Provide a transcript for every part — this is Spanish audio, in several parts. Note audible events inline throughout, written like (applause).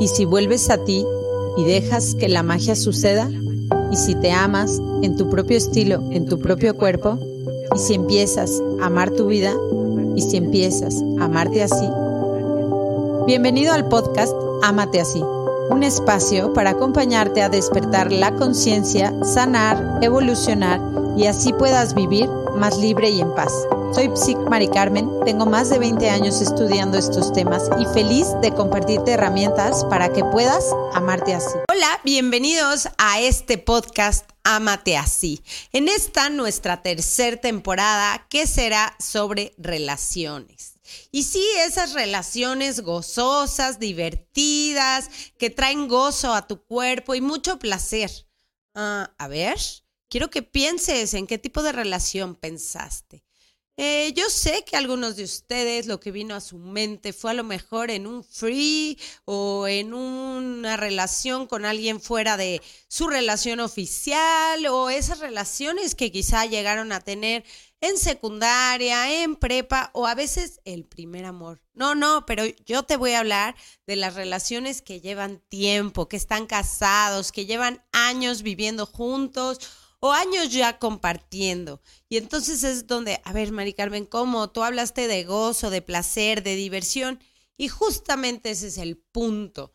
¿Y si vuelves a ti y dejas que la magia suceda? ¿Y si te amas en tu propio estilo, en tu propio cuerpo? ¿Y si empiezas a amar tu vida? ¿Y si empiezas a amarte así? Bienvenido al podcast Amate así, un espacio para acompañarte a despertar la conciencia, sanar, evolucionar y así puedas vivir más libre y en paz. Soy Psic Mari Carmen, tengo más de 20 años estudiando estos temas y feliz de compartirte herramientas para que puedas amarte así. Hola, bienvenidos a este podcast Amate así. En esta nuestra tercera temporada que será sobre relaciones. Y sí, esas relaciones gozosas, divertidas, que traen gozo a tu cuerpo y mucho placer. Ah, a ver, quiero que pienses en qué tipo de relación pensaste. Eh, yo sé que algunos de ustedes lo que vino a su mente fue a lo mejor en un free o en una relación con alguien fuera de su relación oficial o esas relaciones que quizá llegaron a tener en secundaria, en prepa o a veces el primer amor. No, no, pero yo te voy a hablar de las relaciones que llevan tiempo, que están casados, que llevan años viviendo juntos o años ya compartiendo. Y entonces es donde, a ver, Mari Carmen, ¿cómo? Tú hablaste de gozo, de placer, de diversión, y justamente ese es el punto.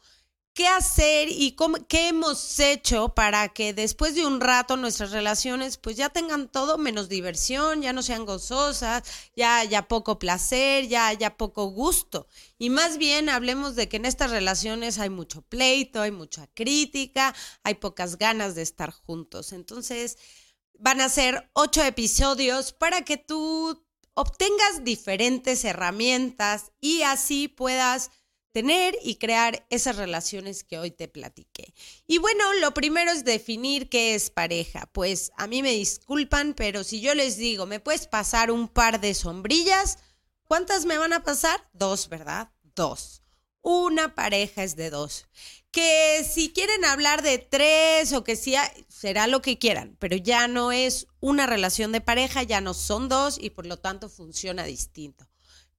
¿Qué hacer y cómo, qué hemos hecho para que después de un rato nuestras relaciones pues ya tengan todo menos diversión, ya no sean gozosas, ya haya poco placer, ya haya poco gusto? Y más bien hablemos de que en estas relaciones hay mucho pleito, hay mucha crítica, hay pocas ganas de estar juntos. Entonces van a ser ocho episodios para que tú obtengas diferentes herramientas y así puedas tener y crear esas relaciones que hoy te platiqué. Y bueno, lo primero es definir qué es pareja. Pues a mí me disculpan, pero si yo les digo, ¿me puedes pasar un par de sombrillas? ¿Cuántas me van a pasar? Dos, ¿verdad? Dos. Una pareja es de dos. Que si quieren hablar de tres o que sea, será lo que quieran, pero ya no es una relación de pareja, ya no son dos y por lo tanto funciona distinto.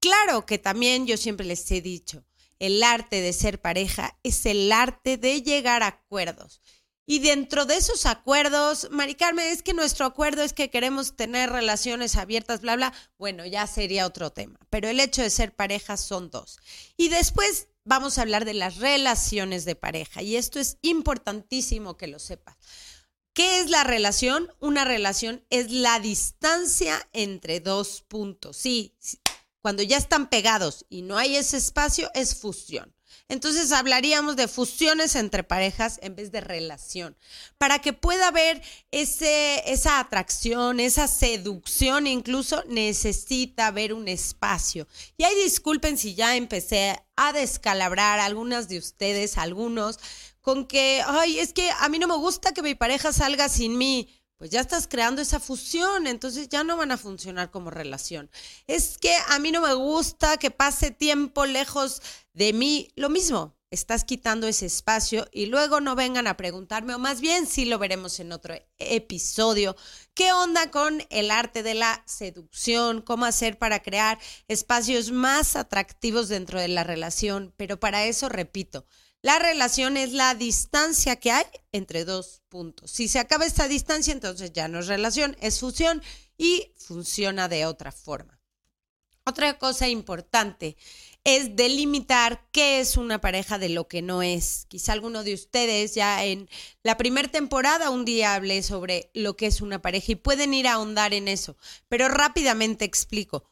Claro que también yo siempre les he dicho, el arte de ser pareja es el arte de llegar a acuerdos. Y dentro de esos acuerdos, Mari Carmen, es que nuestro acuerdo es que queremos tener relaciones abiertas, bla, bla. Bueno, ya sería otro tema. Pero el hecho de ser pareja son dos. Y después vamos a hablar de las relaciones de pareja. Y esto es importantísimo que lo sepas. ¿Qué es la relación? Una relación es la distancia entre dos puntos. Sí, cuando ya están pegados y no hay ese espacio, es fusión. Entonces hablaríamos de fusiones entre parejas en vez de relación, para que pueda haber ese, esa atracción, esa seducción, incluso necesita haber un espacio. Y ahí disculpen si ya empecé a descalabrar algunas de ustedes, algunos, con que, ay, es que a mí no me gusta que mi pareja salga sin mí pues ya estás creando esa fusión, entonces ya no van a funcionar como relación. Es que a mí no me gusta que pase tiempo lejos de mí, lo mismo, estás quitando ese espacio y luego no vengan a preguntarme, o más bien sí lo veremos en otro episodio, ¿qué onda con el arte de la seducción? ¿Cómo hacer para crear espacios más atractivos dentro de la relación? Pero para eso, repito, la relación es la distancia que hay entre dos puntos. Si se acaba esta distancia, entonces ya no es relación, es fusión y funciona de otra forma. Otra cosa importante es delimitar qué es una pareja de lo que no es. Quizá alguno de ustedes ya en la primera temporada un día hablé sobre lo que es una pareja y pueden ir a ahondar en eso, pero rápidamente explico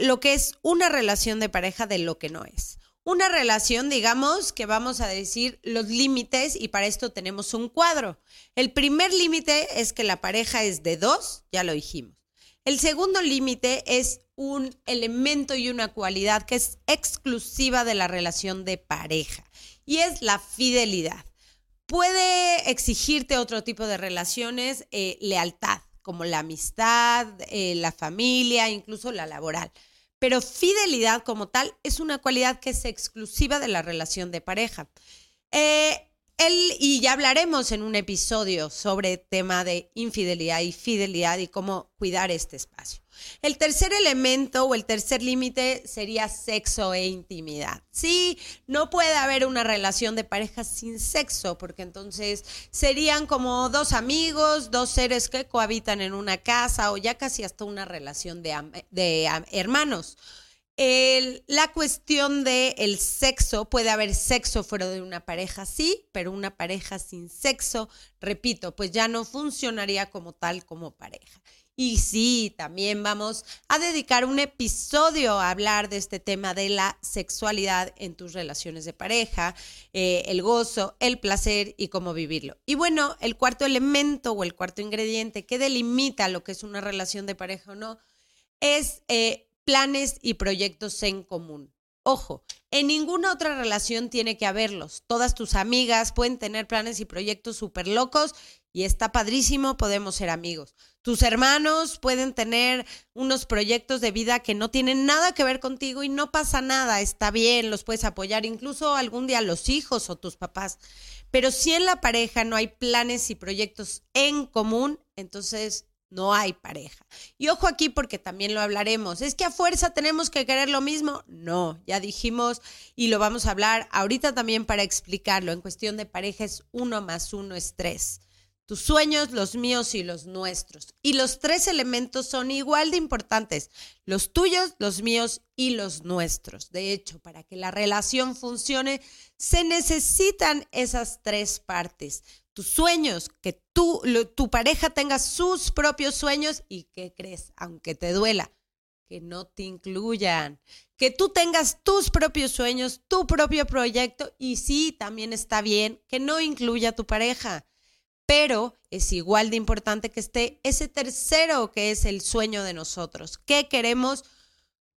lo que es una relación de pareja de lo que no es una relación, digamos, que vamos a decir los límites y para esto tenemos un cuadro. El primer límite es que la pareja es de dos, ya lo dijimos. El segundo límite es un elemento y una cualidad que es exclusiva de la relación de pareja y es la fidelidad. Puede exigirte otro tipo de relaciones, eh, lealtad, como la amistad, eh, la familia, incluso la laboral pero fidelidad como tal es una cualidad que es exclusiva de la relación de pareja. Eh, él, y ya hablaremos en un episodio sobre tema de infidelidad y fidelidad y cómo cuidar este espacio. El tercer elemento o el tercer límite sería sexo e intimidad. Sí, no puede haber una relación de pareja sin sexo, porque entonces serían como dos amigos, dos seres que cohabitan en una casa o ya casi hasta una relación de, de hermanos la cuestión del el sexo, puede haber sexo fuera de una pareja, sí, pero una pareja sin sexo, repito, pues ya no funcionaría como tal como pareja. Y sí, también vamos a dedicar un episodio a hablar de este tema de la sexualidad en tus relaciones de pareja, eh, el gozo, el placer y cómo vivirlo. Y bueno, el cuarto elemento o el cuarto ingrediente que delimita lo que es una relación de pareja o no es eh, planes y proyectos en común. Ojo, en ninguna otra relación tiene que haberlos. Todas tus amigas pueden tener planes y proyectos súper locos y está padrísimo, podemos ser amigos. Tus hermanos pueden tener unos proyectos de vida que no tienen nada que ver contigo y no pasa nada, está bien, los puedes apoyar, incluso algún día los hijos o tus papás. Pero si en la pareja no hay planes y proyectos en común, entonces no hay pareja. Y ojo aquí porque también lo hablaremos. ¿Es que a fuerza tenemos que querer lo mismo? No, ya dijimos y lo vamos a hablar ahorita también para explicarlo. En cuestión de pareja es uno más uno es tres. Tus sueños, los míos y los nuestros. Y los tres elementos son igual de importantes. Los tuyos, los míos y los nuestros. De hecho, para que la relación funcione, se necesitan esas tres partes tus sueños, que tú, tu pareja tenga sus propios sueños y que crees, aunque te duela, que no te incluyan, que tú tengas tus propios sueños, tu propio proyecto y sí, también está bien que no incluya a tu pareja, pero es igual de importante que esté ese tercero que es el sueño de nosotros. ¿Qué queremos?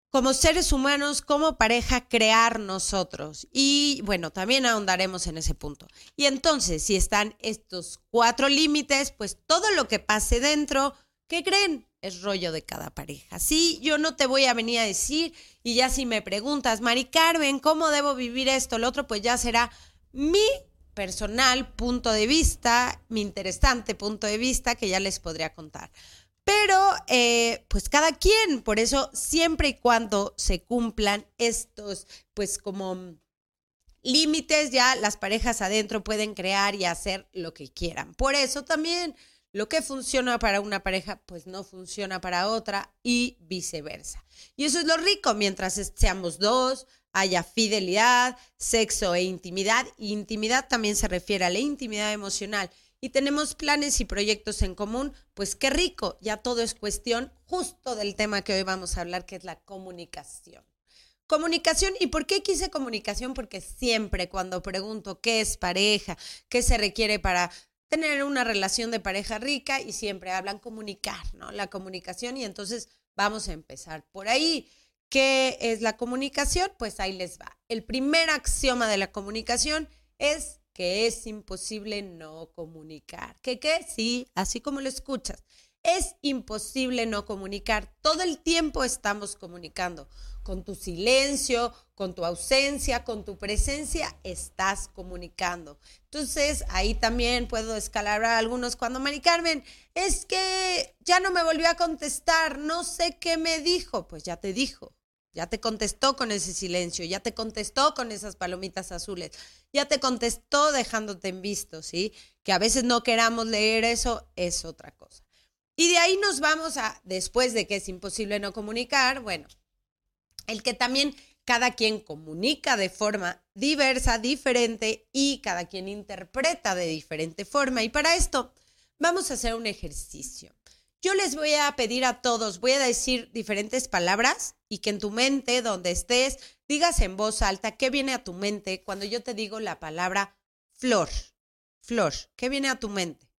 Como seres humanos, como pareja, crear nosotros. Y bueno, también ahondaremos en ese punto. Y entonces, si están estos cuatro límites, pues todo lo que pase dentro, ¿qué creen? Es rollo de cada pareja. Sí, yo no te voy a venir a decir, y ya si me preguntas, Mari Carmen, ¿cómo debo vivir esto? Lo otro, pues ya será mi personal punto de vista, mi interesante punto de vista que ya les podría contar. Pero, eh, pues cada quien, por eso siempre y cuando se cumplan estos, pues como límites, ya las parejas adentro pueden crear y hacer lo que quieran. Por eso también lo que funciona para una pareja, pues no funciona para otra y viceversa. Y eso es lo rico, mientras seamos dos, haya fidelidad, sexo e intimidad. intimidad también se refiere a la intimidad emocional y tenemos planes y proyectos en común, pues qué rico, ya todo es cuestión justo del tema que hoy vamos a hablar, que es la comunicación. Comunicación, ¿y por qué quise comunicación? Porque siempre cuando pregunto qué es pareja, qué se requiere para tener una relación de pareja rica, y siempre hablan comunicar, ¿no? La comunicación, y entonces vamos a empezar por ahí. ¿Qué es la comunicación? Pues ahí les va. El primer axioma de la comunicación es que es imposible no comunicar. ¿Qué qué? Sí, así como lo escuchas. Es imposible no comunicar. Todo el tiempo estamos comunicando. Con tu silencio, con tu ausencia, con tu presencia, estás comunicando. Entonces, ahí también puedo escalar a algunos cuando Mari Carmen, es que ya no me volvió a contestar, no sé qué me dijo. Pues ya te dijo. Ya te contestó con ese silencio, ya te contestó con esas palomitas azules, ya te contestó dejándote en visto, ¿sí? Que a veces no queramos leer eso es otra cosa. Y de ahí nos vamos a, después de que es imposible no comunicar, bueno, el que también cada quien comunica de forma diversa, diferente y cada quien interpreta de diferente forma. Y para esto vamos a hacer un ejercicio. Yo les voy a pedir a todos, voy a decir diferentes palabras y que en tu mente, donde estés, digas en voz alta qué viene a tu mente cuando yo te digo la palabra flor. Flor, ¿qué viene a tu mente?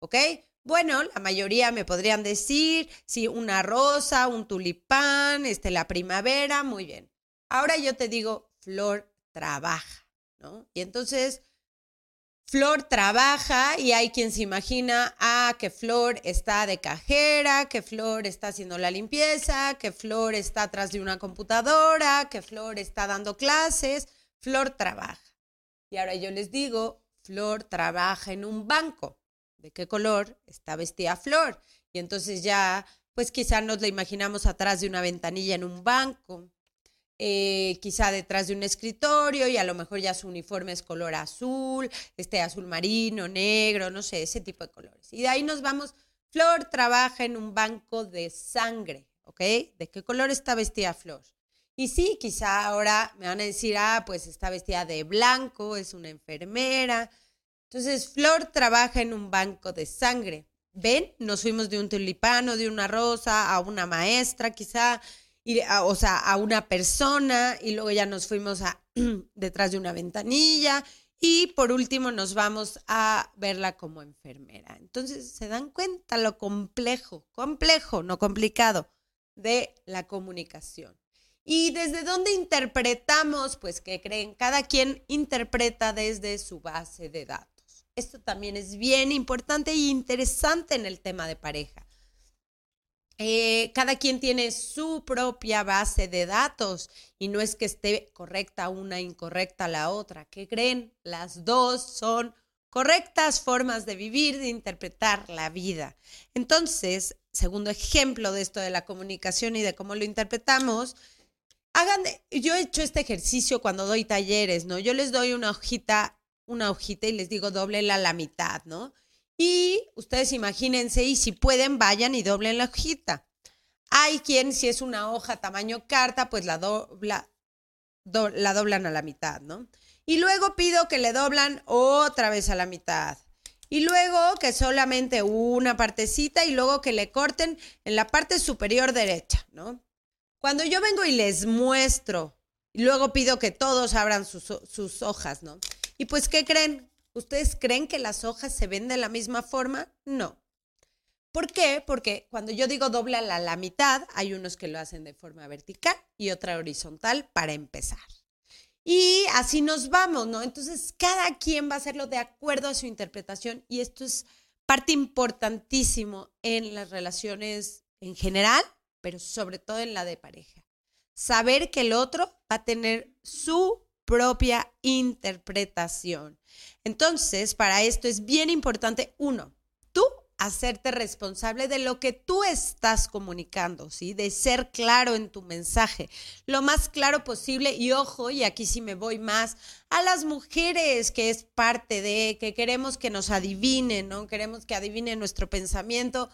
¿Ok? Bueno, la mayoría me podrían decir, sí, una rosa, un tulipán, este, la primavera, muy bien. Ahora yo te digo, flor trabaja, ¿no? Y entonces Flor trabaja y hay quien se imagina, ah, que Flor está de cajera, que Flor está haciendo la limpieza, que Flor está atrás de una computadora, que Flor está dando clases. Flor trabaja. Y ahora yo les digo, Flor trabaja en un banco. ¿De qué color está vestida Flor? Y entonces ya, pues quizá nos la imaginamos atrás de una ventanilla en un banco, eh, quizá detrás de un escritorio y a lo mejor ya su uniforme es color azul, este azul marino, negro, no sé, ese tipo de colores. Y de ahí nos vamos, Flor trabaja en un banco de sangre, ¿ok? ¿De qué color está vestida Flor? Y sí, quizá ahora me van a decir, ah, pues está vestida de blanco, es una enfermera. Entonces, Flor trabaja en un banco de sangre. ¿Ven? Nos fuimos de un tulipano, de una rosa, a una maestra quizá, o sea, a una persona y luego ya nos fuimos a (clears throat) detrás de una ventanilla y por último nos vamos a verla como enfermera. Entonces, ¿se dan cuenta lo complejo, complejo, no complicado, de la comunicación? ¿Y desde dónde interpretamos? Pues que creen, cada quien interpreta desde su base de datos. Esto también es bien importante y interesante en el tema de pareja. Eh, cada quien tiene su propia base de datos y no es que esté correcta una, incorrecta la otra. ¿Qué creen? Las dos son correctas formas de vivir, de interpretar la vida. Entonces, segundo ejemplo de esto de la comunicación y de cómo lo interpretamos, hagan, yo he hecho este ejercicio cuando doy talleres, ¿no? Yo les doy una hojita, una hojita y les digo doblela la mitad, ¿no? Y ustedes imagínense y si pueden, vayan y doblen la hojita. Hay quien, si es una hoja tamaño carta, pues la, dobla, la doblan a la mitad, ¿no? Y luego pido que le doblan otra vez a la mitad. Y luego que solamente una partecita y luego que le corten en la parte superior derecha, ¿no? Cuando yo vengo y les muestro, y luego pido que todos abran sus, sus hojas, ¿no? Y pues, ¿qué creen? ¿Ustedes creen que las hojas se ven de la misma forma? No. ¿Por qué? Porque cuando yo digo dobla a la mitad, hay unos que lo hacen de forma vertical y otra horizontal para empezar. Y así nos vamos, ¿no? Entonces, cada quien va a hacerlo de acuerdo a su interpretación y esto es parte importantísimo en las relaciones en general, pero sobre todo en la de pareja. Saber que el otro va a tener su propia interpretación. Entonces, para esto es bien importante, uno, tú hacerte responsable de lo que tú estás comunicando, ¿sí? De ser claro en tu mensaje, lo más claro posible y ojo, y aquí sí me voy más a las mujeres, que es parte de que queremos que nos adivinen, ¿no? Queremos que adivinen nuestro pensamiento.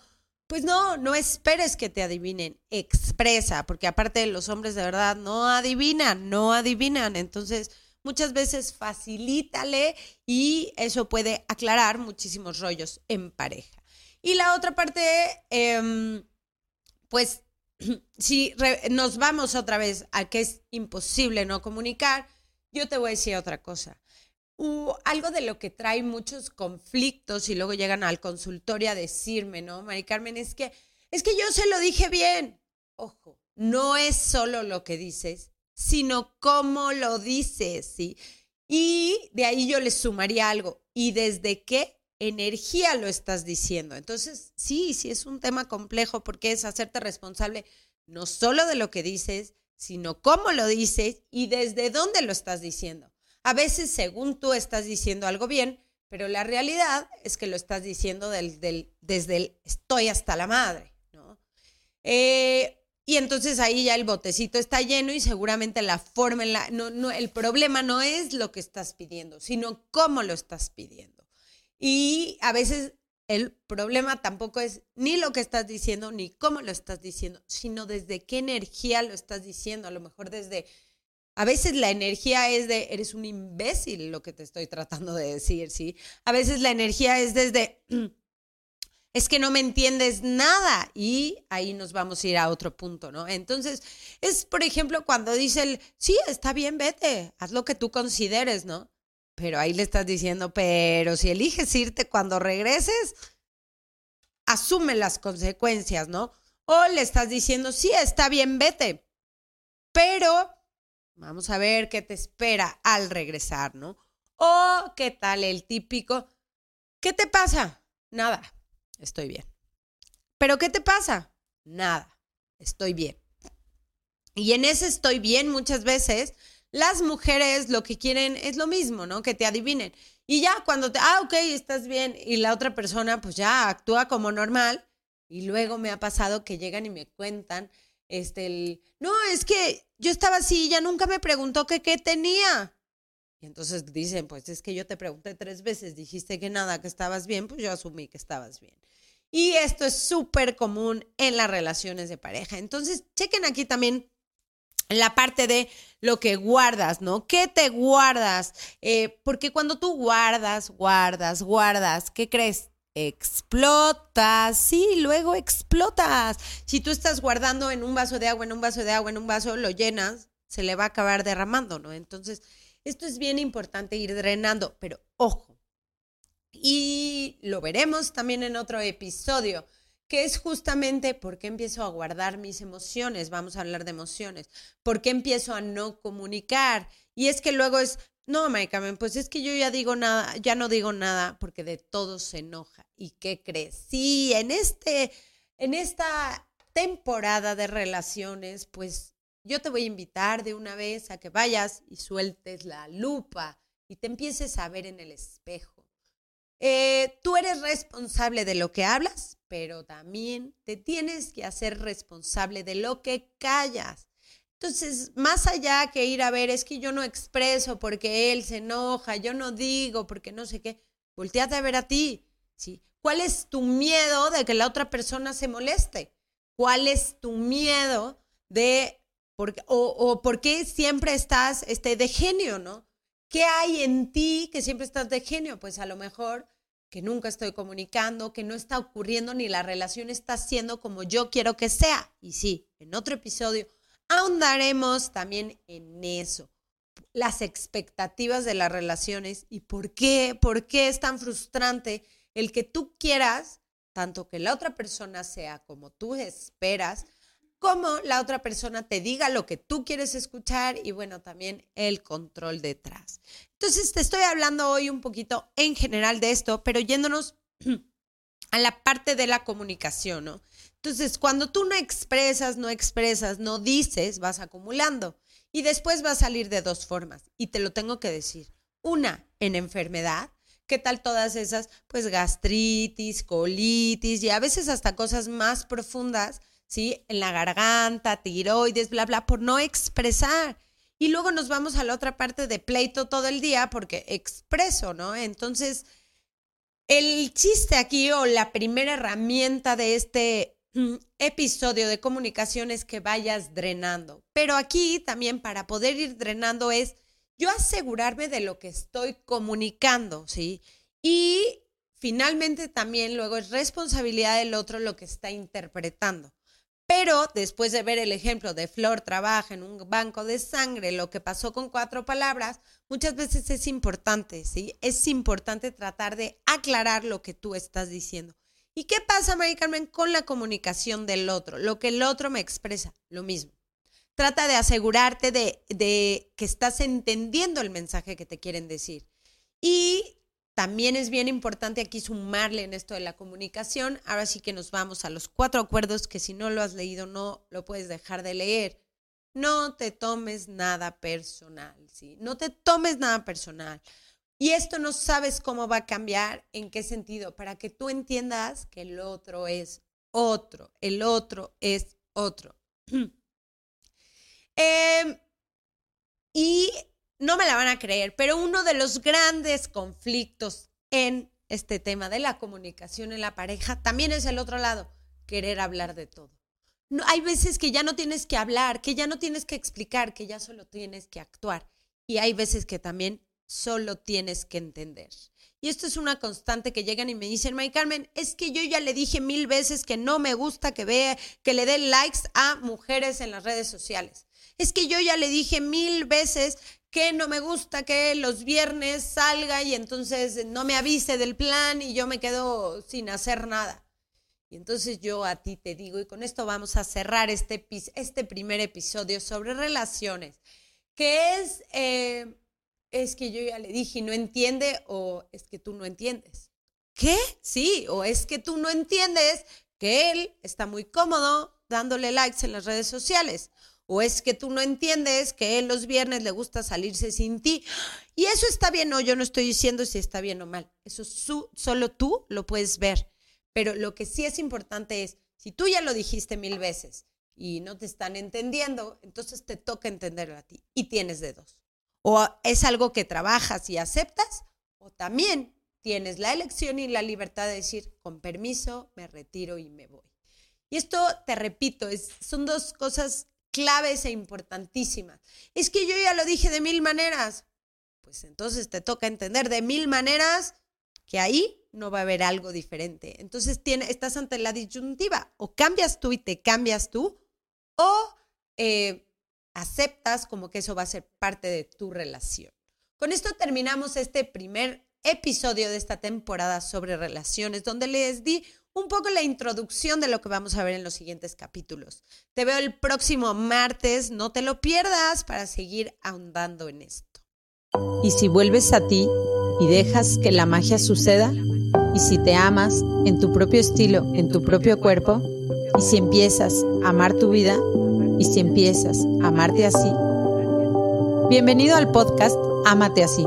Pues no, no esperes que te adivinen, expresa, porque aparte de los hombres de verdad no adivinan, no adivinan. Entonces, muchas veces facilítale y eso puede aclarar muchísimos rollos en pareja. Y la otra parte, em, pues, (clears throat) si nos vamos otra vez a que es imposible no comunicar, yo te voy a decir otra cosa algo de lo que trae muchos conflictos y luego llegan al consultorio a decirme, ¿no? Mari Carmen, es que, es que yo se lo dije bien. Ojo, no es solo lo que dices, sino cómo lo dices, ¿sí? Y de ahí yo le sumaría algo. ¿Y desde qué energía lo estás diciendo? Entonces, sí, sí es un tema complejo porque es hacerte responsable no solo de lo que dices, sino cómo lo dices y desde dónde lo estás diciendo. A veces, según tú estás diciendo algo bien, pero la realidad es que lo estás diciendo desde el estoy hasta la madre, ¿no? Eh, y entonces ahí ya el botecito está lleno y seguramente la forma, la, no, no, el problema no es lo que estás pidiendo, sino cómo lo estás pidiendo. Y a veces el problema tampoco es ni lo que estás diciendo, ni cómo lo estás diciendo, sino desde qué energía lo estás diciendo. A lo mejor desde a veces la energía es de, eres un imbécil lo que te estoy tratando de decir, ¿sí? A veces la energía es desde, (clears throat) es que no me entiendes nada y ahí nos vamos a ir a otro punto, ¿no? Entonces, es, por ejemplo, cuando dice el, sí, está bien, vete, haz lo que tú consideres, ¿no? Pero ahí le estás diciendo, pero si eliges irte cuando regreses, asume las consecuencias, ¿no? O le estás diciendo, sí, está bien, vete, pero Vamos a ver qué te espera al regresar, ¿no? O qué tal el típico, ¿qué te pasa? Nada, estoy bien. ¿Pero qué te pasa? Nada, estoy bien. Y en ese estoy bien muchas veces las mujeres lo que quieren es lo mismo, ¿no? Que te adivinen. Y ya cuando te, ah, ok, estás bien, y la otra persona pues ya actúa como normal, y luego me ha pasado que llegan y me cuentan, este, no, es que yo estaba así, ya nunca me preguntó qué tenía. Entonces dicen, pues es que yo te pregunté tres veces, dijiste que nada, que estabas bien, pues yo asumí que estabas bien. Y esto es súper común en las relaciones de pareja. Entonces, chequen aquí también la parte de lo que guardas, ¿no? ¿Qué te guardas? Eh, porque cuando tú guardas, guardas, guardas, ¿qué crees? Explotas, sí, luego explotas. Si tú estás guardando en un vaso de agua, en un vaso de agua, en un vaso, lo llenas, se le va a acabar derramando, ¿no? Entonces, esto es bien importante ir drenando, pero ojo, y lo veremos también en otro episodio que es justamente por qué empiezo a guardar mis emociones, vamos a hablar de emociones, por qué empiezo a no comunicar. Y es que luego es, no, Mike, pues es que yo ya digo nada, ya no digo nada porque de todo se enoja. ¿Y qué crees? Sí, en este, en esta temporada de relaciones, pues yo te voy a invitar de una vez a que vayas y sueltes la lupa y te empieces a ver en el espejo. Eh, tú eres responsable de lo que hablas, pero también te tienes que hacer responsable de lo que callas. Entonces, más allá que ir a ver, es que yo no expreso porque él se enoja, yo no digo porque no sé qué, volteate a ver a ti. ¿sí? ¿Cuál es tu miedo de que la otra persona se moleste? ¿Cuál es tu miedo de, o, o por qué siempre estás este, de genio, no? ¿Qué hay en ti que siempre estás de genio? Pues a lo mejor que nunca estoy comunicando, que no está ocurriendo ni la relación está siendo como yo quiero que sea. Y sí, en otro episodio ahondaremos también en eso, las expectativas de las relaciones y por qué, por qué es tan frustrante el que tú quieras tanto que la otra persona sea como tú esperas, como la otra persona te diga lo que tú quieres escuchar y bueno, también el control detrás. Entonces, te estoy hablando hoy un poquito en general de esto, pero yéndonos (clears throat) a la parte de la comunicación, ¿no? Entonces, cuando tú no expresas, no expresas, no dices, vas acumulando y después va a salir de dos formas y te lo tengo que decir. Una, en enfermedad, ¿Qué tal todas esas? Pues gastritis, colitis y a veces hasta cosas más profundas ¿sí? En la garganta, tiroides, bla, bla, por no expresar. Y luego nos vamos a la otra parte de pleito todo el día porque expreso, ¿no? Entonces, el chiste aquí o la primera herramienta de este mm, episodio de comunicación es que vayas drenando. Pero aquí también para poder ir drenando es yo asegurarme de lo que estoy comunicando, ¿sí? Y finalmente también luego es responsabilidad del otro lo que está interpretando. Pero después de ver el ejemplo de Flor trabaja en un banco de sangre, lo que pasó con cuatro palabras, muchas veces es importante, ¿sí? Es importante tratar de aclarar lo que tú estás diciendo. ¿Y qué pasa, María Carmen, con la comunicación del otro? Lo que el otro me expresa, lo mismo. Trata de asegurarte de, de que estás entendiendo el mensaje que te quieren decir. Y también es bien importante aquí sumarle en esto de la comunicación. Ahora sí que nos vamos a los cuatro acuerdos que si no lo has leído no lo puedes dejar de leer. No te tomes nada personal, ¿sí? No te tomes nada personal. Y esto no sabes cómo va a cambiar, en qué sentido, para que tú entiendas que el otro es otro, el otro es otro. (clears throat) Em, y no me la van a creer, pero uno de los grandes conflictos en este tema de la comunicación en la pareja también es el otro lado, querer hablar de todo. No, hay veces que ya no tienes que hablar, que ya no tienes que explicar, que ya solo tienes que actuar. Y hay veces que también solo tienes que entender. Y esto es una constante que llegan y me dicen, May Carmen, es que yo ya le dije mil veces que no me gusta que vea, que le dé likes a mujeres en las redes sociales. Es que yo ya le dije mil veces que no me gusta que los viernes salga y entonces no me avise del plan y yo me quedo sin hacer nada. Y entonces yo a ti te digo, y con esto vamos a cerrar este, este primer episodio sobre relaciones, que es, eh, es que yo ya le dije no entiende o es que tú no entiendes. ¿Qué? Sí, o es que tú no entiendes que él está muy cómodo dándole likes en las redes sociales o es que tú no entiendes que los viernes le gusta salirse sin ti. Y eso está bien, no, yo no estoy diciendo si está bien o mal. Eso solo tú lo puedes ver. Pero lo que sí es importante es, si tú ya lo dijiste mil veces y no te están entendiendo, entonces te toca entenderlo a ti y tienes de dos. O es algo que trabajas y aceptas, o también tienes la elección y la libertad de decir, con permiso, me retiro y me voy. Y esto, te repito, son dos cosas claves e importantísimas. Es que yo ya lo dije de mil maneras. Pues entonces te toca entender de mil maneras que ahí no va a haber algo diferente. Entonces tiene, estás ante la disyuntiva. O cambias tú y te cambias tú, o eh, aceptas como que eso va a ser parte de tu relación. Con esto terminamos este primer episodio de esta temporada sobre relaciones, donde les di un poco la introducción de lo que vamos a ver en los siguientes capítulos. Te veo el próximo martes, no te lo pierdas para seguir ahondando en esto. Y si vuelves a ti y dejas que la magia suceda, y si te amas en tu propio estilo, en tu propio cuerpo, y si empiezas a amar tu vida, y si empiezas a amarte así, bienvenido al podcast Amate así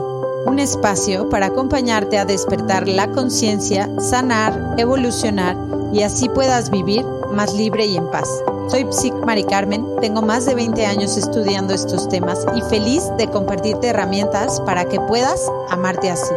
un espacio para acompañarte a despertar la conciencia, sanar, evolucionar y así puedas vivir más libre y en paz. Soy Psic Mari Carmen, tengo más de 20 años estudiando estos temas y feliz de compartirte herramientas para que puedas amarte así.